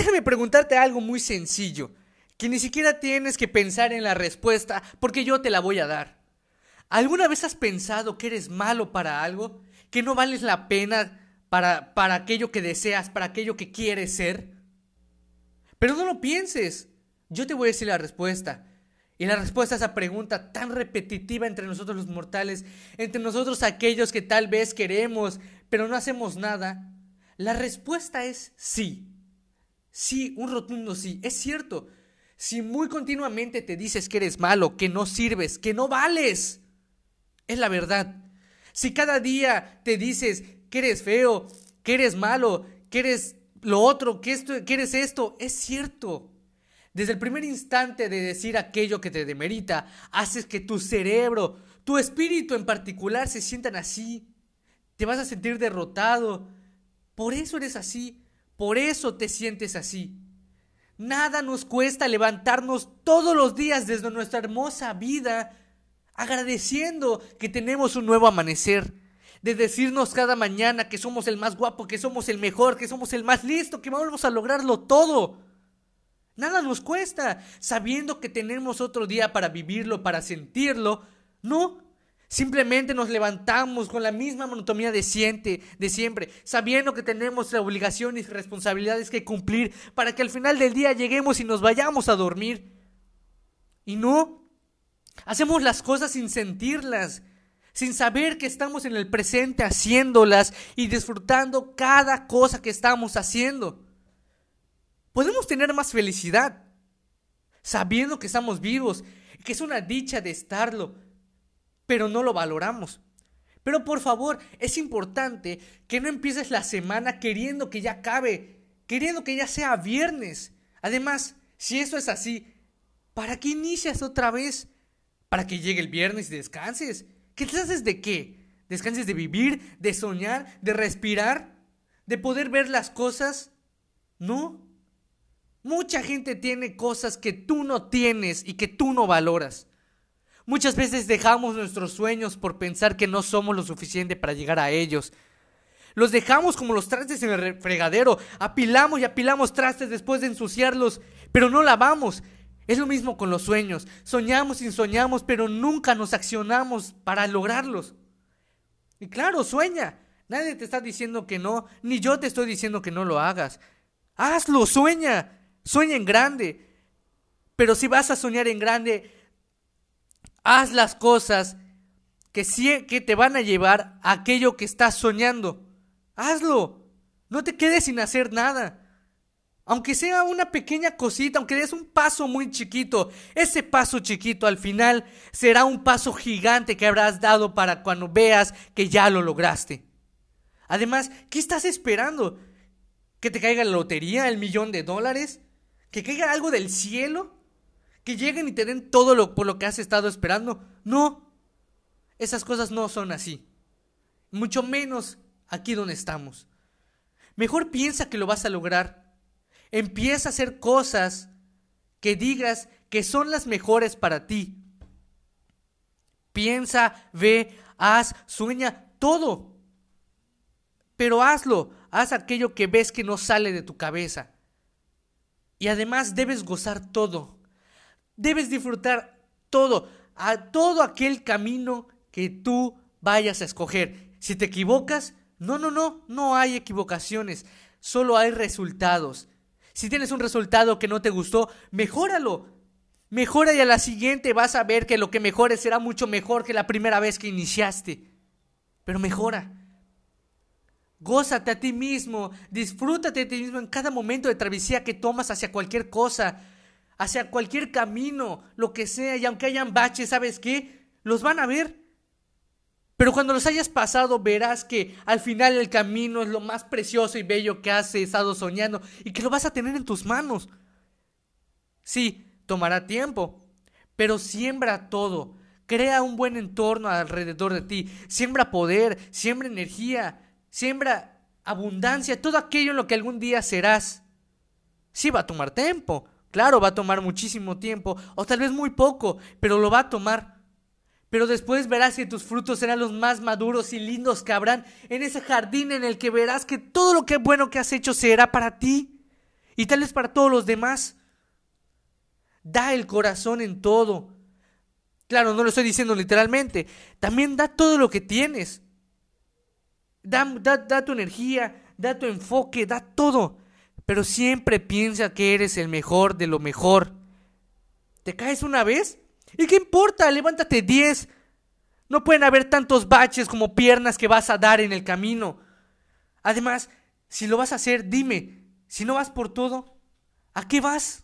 Déjame preguntarte algo muy sencillo, que ni siquiera tienes que pensar en la respuesta porque yo te la voy a dar. ¿Alguna vez has pensado que eres malo para algo? ¿Que no vales la pena para, para aquello que deseas, para aquello que quieres ser? Pero no lo pienses. Yo te voy a decir la respuesta. Y la respuesta a esa pregunta tan repetitiva entre nosotros los mortales, entre nosotros aquellos que tal vez queremos, pero no hacemos nada, la respuesta es sí. Sí, un rotundo sí. Es cierto. Si muy continuamente te dices que eres malo, que no sirves, que no vales, es la verdad. Si cada día te dices que eres feo, que eres malo, que eres lo otro, que, esto, eres esto, es cierto. Desde el primer instante de decir aquello que te demerita, haces que tu cerebro, tu espíritu en particular se sientan así. Te vas a sentir derrotado. Por eso eres así. Por eso te sientes así. Nada nos cuesta levantarnos todos los días desde nuestra hermosa vida agradeciendo que tenemos un nuevo amanecer, de decirnos cada mañana que somos el más guapo, que somos el mejor, que somos el más listo, que vamos a lograrlo todo. Nada nos cuesta, sabiendo que tenemos otro día para vivirlo, para sentirlo. No, simplemente nos levantamos con la misma monotonía de, siente, de siempre, sabiendo que tenemos obligaciones y responsabilidades que cumplir para que al final del día lleguemos y nos vayamos a dormir. Y no, Hacemos las cosas sin sentirlas, sin saber que estamos en el presente haciéndolas y disfrutando cada cosa que estamos haciendo. Podemos tener más felicidad sabiendo que estamos vivos, que es una dicha de estarlo, pero no lo valoramos. Pero por favor, es importante que no empieces la semana queriendo que ya acabe, queriendo que ya sea viernes. Además, si eso es así, ¿para qué inicias otra vez? para que llegue el viernes y descanses. ¿Qué haces de qué? ¿Descanses de vivir, de soñar, de respirar, de poder ver las cosas? No. Mucha gente tiene cosas que tú no tienes y que tú no valoras. Muchas veces dejamos nuestros sueños por pensar que no somos lo suficiente para llegar a ellos. Los dejamos como los trastes en el fregadero, apilamos y apilamos trastes después de ensuciarlos, pero no lavamos es lo mismo con los sueños. Soñamos y soñamos, pero nunca nos accionamos para lograrlos. Y claro, sueña. Nadie te está diciendo que no, ni yo te estoy diciendo que no lo hagas. Hazlo, sueña. Sueña en grande. Pero si vas a soñar en grande, haz las cosas que, que te van a llevar a aquello que estás soñando. Hazlo. No te quedes sin hacer nada. Aunque sea una pequeña cosita, aunque des un paso muy chiquito, ese paso chiquito al final será un paso gigante que habrás dado para cuando veas que ya lo lograste. Además, ¿qué estás esperando? ¿Que te caiga la lotería, el millón de dólares? ¿Que caiga algo del cielo? ¿Que lleguen y te den todo lo por lo que has estado esperando? No, esas cosas no son así. Mucho menos aquí donde estamos. Mejor piensa que lo vas a lograr Empieza a hacer cosas que digas que son las mejores para ti. Piensa, ve, haz, sueña, todo. Pero hazlo, haz aquello que ves que no sale de tu cabeza. Y además debes gozar todo. Debes disfrutar todo, a todo aquel camino que tú vayas a escoger. Si te equivocas, no, no, no, no hay equivocaciones, solo hay resultados. Si tienes un resultado que no te gustó, mejóralo. Mejora y a la siguiente vas a ver que lo que mejores será mucho mejor que la primera vez que iniciaste. Pero mejora. Gózate a ti mismo, disfrútate a ti mismo en cada momento de travesía que tomas hacia cualquier cosa, hacia cualquier camino, lo que sea, y aunque hayan baches, ¿sabes qué? Los van a ver. Pero cuando los hayas pasado verás que al final el camino es lo más precioso y bello que has estado soñando y que lo vas a tener en tus manos. Sí, tomará tiempo, pero siembra todo. Crea un buen entorno alrededor de ti. Siembra poder, siembra energía, siembra abundancia, todo aquello en lo que algún día serás. Sí, va a tomar tiempo. Claro, va a tomar muchísimo tiempo, o tal vez muy poco, pero lo va a tomar. Pero después verás que tus frutos serán los más maduros y lindos que habrán en ese jardín en el que verás que todo lo que bueno que has hecho será para ti. y tal vez para todos los demás. Da el corazón en todo. Claro, no lo estoy diciendo literalmente. También da todo lo que tienes. Da, da, tu energía, da tu enfoque, da todo. Pero siempre piensa que eres el mejor de lo mejor. ¿Te caes una vez? ¿Y qué importa? Levántate diez. No pueden haber tantos baches como piernas que vas a dar en el camino. Además, si lo vas a hacer, dime, si no vas por todo, ¿a qué vas?